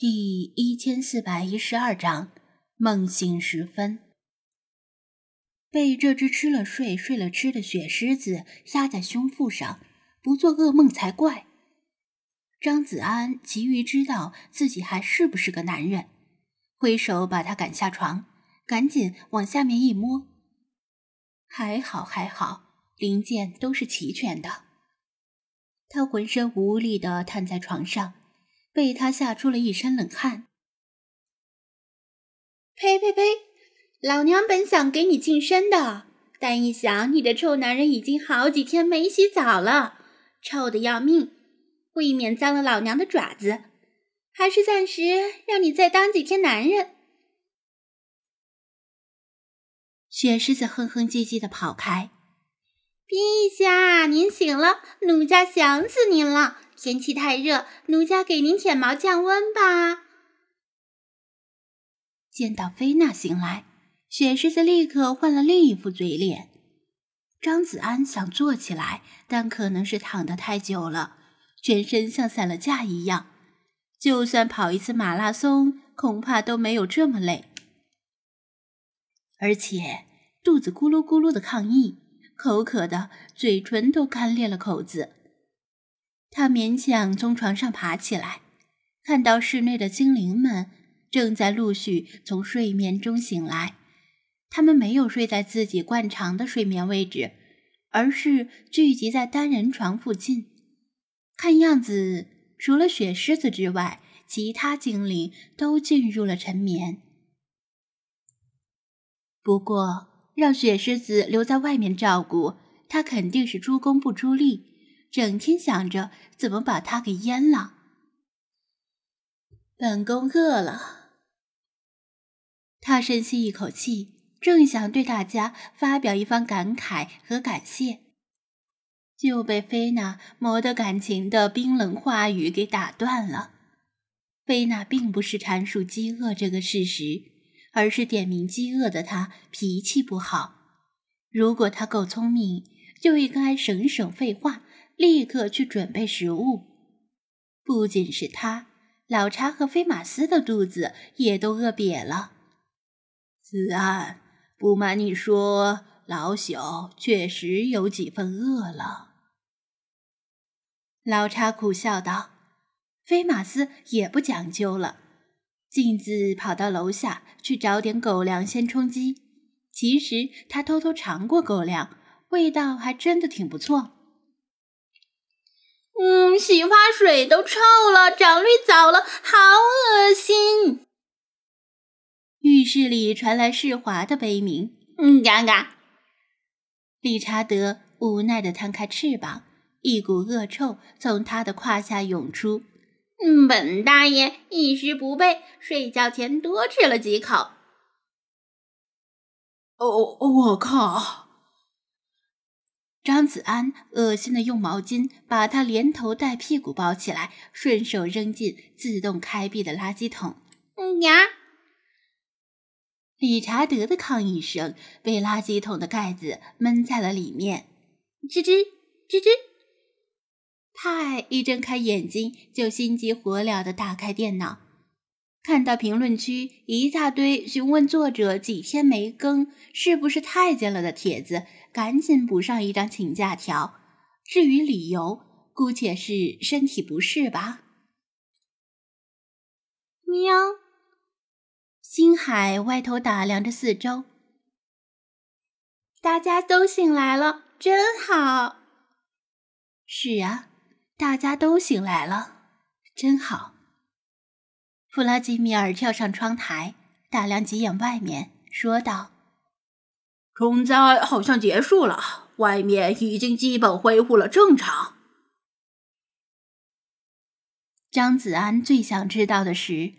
第一千四百一十二章梦醒时分。被这只吃了睡、睡了吃的雪狮子压在胸腹上，不做噩梦才怪。张子安急于知道自己还是不是个男人，挥手把他赶下床，赶紧往下面一摸。还好还好，零件都是齐全的。他浑身无力的瘫在床上。被他吓出了一身冷汗。呸呸呸！老娘本想给你净身的，但一想你的臭男人已经好几天没洗澡了，臭的要命，未免脏了老娘的爪子，还是暂时让你再当几天男人。雪狮子哼哼唧唧的跑开。陛下，您醒了，奴家想死您了。天气太热，奴家给您舔毛降温吧。见到菲娜醒来，雪狮子立刻换了另一副嘴脸。张子安想坐起来，但可能是躺得太久了，全身像散了架一样。就算跑一次马拉松，恐怕都没有这么累。而且肚子咕噜咕噜的抗议，口渴的嘴唇都干裂了口子。他勉强从床上爬起来，看到室内的精灵们正在陆续从睡眠中醒来。他们没有睡在自己惯常的睡眠位置，而是聚集在单人床附近。看样子，除了雪狮子之外，其他精灵都进入了沉眠。不过，让雪狮子留在外面照顾，他肯定是猪公不出力。整天想着怎么把他给淹了。本宫饿了。他深吸一口气，正想对大家发表一番感慨和感谢，就被菲娜磨得感情的冰冷话语给打断了。菲娜并不是阐述饥饿这个事实，而是点名饥饿的他脾气不好。如果他够聪明，就应该省省废话。立刻去准备食物。不仅是他，老查和菲马斯的肚子也都饿瘪了。子安，不瞒你说，老朽确实有几分饿了。老查苦笑道。菲马斯也不讲究了，径自跑到楼下去找点狗粮先充饥。其实他偷偷尝过狗粮，味道还真的挺不错。嗯，洗发水都臭了，长绿藻了，好恶心！浴室里传来世华的悲鸣。嗯，嘎嘎！理查德无奈的摊开翅膀，一股恶臭从他的胯下涌出。嗯，本大爷一时不备，睡觉前多吃了几口。哦，我靠！张子安恶心的用毛巾把他连头带屁股包起来，顺手扔进自动开闭的垃圾桶。娘！理查德的抗议声被垃圾桶的盖子闷在了里面。吱吱吱吱。派一睁开眼睛就心急火燎的打开电脑，看到评论区一大堆询问作者几天没更是不是太监了的帖子。赶紧补上一张请假条。至于理由，姑且是身体不适吧。喵！星海歪头打量着四周，大家都醒来了，真好。是啊，大家都醒来了，真好。弗拉基米尔跳上窗台，打量几眼外面，说道。虫灾好像结束了，外面已经基本恢复了正常。张子安最想知道的是，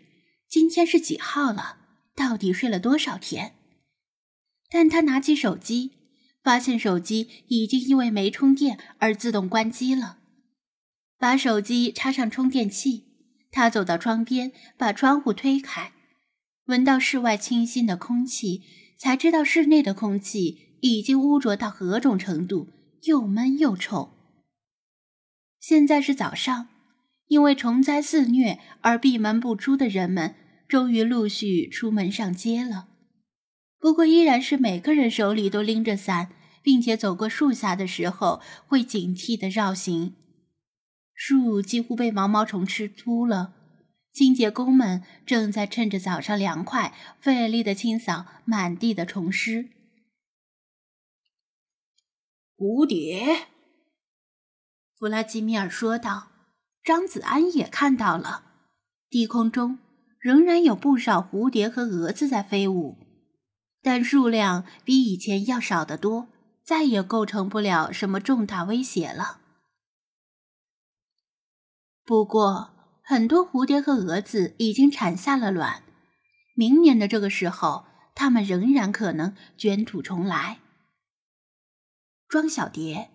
今天是几号了？到底睡了多少天？但他拿起手机，发现手机已经因为没充电而自动关机了。把手机插上充电器，他走到窗边，把窗户推开，闻到室外清新的空气。才知道室内的空气已经污浊到何种程度，又闷又臭。现在是早上，因为虫灾肆虐而闭门不出的人们，终于陆续出门上街了。不过，依然是每个人手里都拎着伞，并且走过树下的时候会警惕的绕行。树几乎被毛毛虫吃秃了，清洁工们正在趁着早上凉快，费力的清扫满地的虫尸。蝴蝶，弗拉基米尔说道。张子安也看到了，低空中仍然有不少蝴蝶和蛾子在飞舞，但数量比以前要少得多，再也构成不了什么重大威胁了。不过，很多蝴蝶和蛾子已经产下了卵，明年的这个时候，它们仍然可能卷土重来。庄小蝶，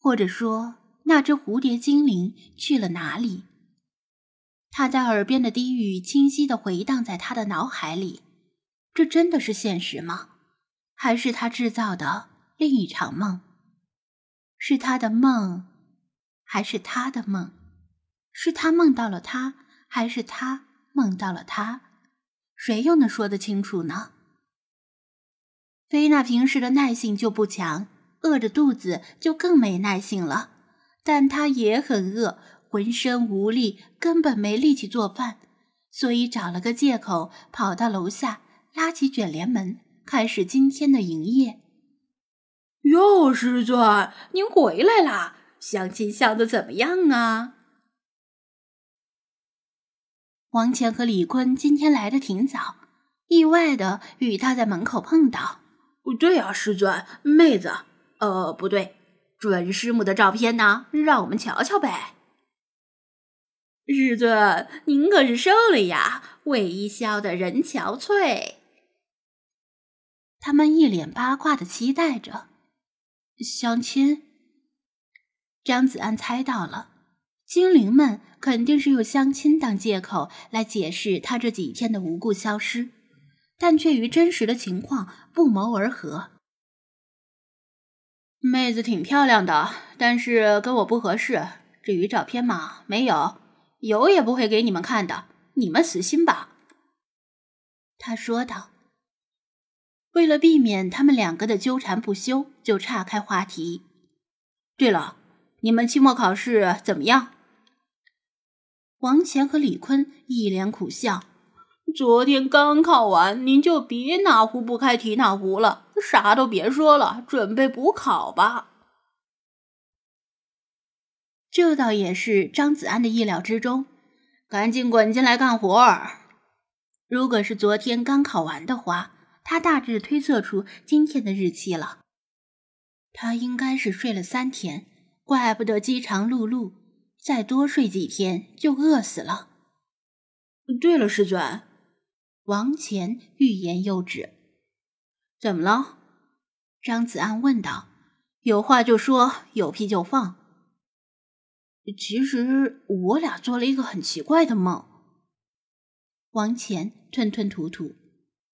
或者说。那只蝴蝶精灵去了哪里？他在耳边的低语清晰的回荡在他的脑海里。这真的是现实吗？还是他制造的另一场梦？是他的梦，还是他的梦？是他梦到了他，还是他梦到了他？谁又能说得清楚呢？菲娜平时的耐性就不强，饿着肚子就更没耐性了。但她也很饿，浑身无力，根本没力气做饭，所以找了个借口跑到楼下，拉起卷帘门，开始今天的营业。哟，师尊，您回来啦！相亲相的怎么样啊？王乾和李坤今天来的挺早，意外的与他在门口碰到。对啊，师尊，妹子，呃，不对。准师母的照片呢？让我们瞧瞧呗。师尊，您可是瘦了呀，微一笑的人憔悴。他们一脸八卦的期待着相亲。张子安猜到了，精灵们肯定是用相亲当借口来解释他这几天的无故消失，但却与真实的情况不谋而合。妹子挺漂亮的，但是跟我不合适。至于照片嘛，没有，有也不会给你们看的。你们死心吧。”他说道。为了避免他们两个的纠缠不休，就岔开话题。对了，你们期末考试怎么样？王乾和李坤一脸苦笑。昨天刚考完，您就别哪壶不开提哪壶了，啥都别说了，准备补考吧。这倒也是张子安的意料之中，赶紧滚进来干活儿。如果是昨天刚考完的话，他大致推测出今天的日期了。他应该是睡了三天，怪不得饥肠辘辘，再多睡几天就饿死了。对了，师尊。王乾欲言又止，怎么了？张子安问道。有话就说，有屁就放。其实我俩做了一个很奇怪的梦。王乾吞吞吐吐。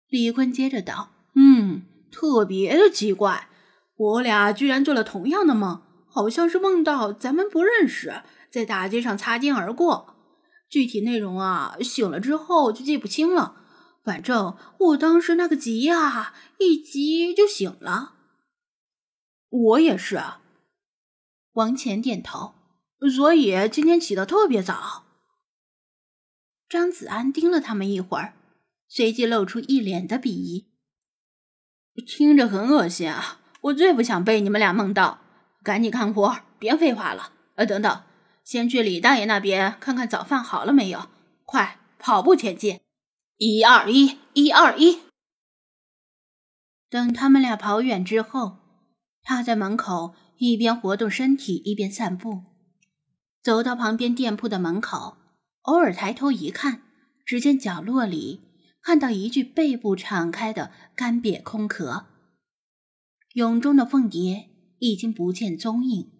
李坤接着道：“嗯，特别的奇怪，我俩居然做了同样的梦，好像是梦到咱们不认识，在大街上擦肩而过。具体内容啊，醒了之后就记不清了。”反正我当时那个急呀，一急就醒了。我也是。王乾点头。所以今天起得特别早。张子安盯了他们一会儿，随即露出一脸的鄙夷。听着很恶心啊！我最不想被你们俩梦到。赶紧干活，别废话了。呃，等等，先去李大爷那边看看早饭好了没有。快，跑步前进。一二一，一二一。等他们俩跑远之后，他在门口一边活动身体一边散步，走到旁边店铺的门口，偶尔抬头一看，只见角落里看到一具背部敞开的干瘪空壳，蛹中的凤蝶已经不见踪影。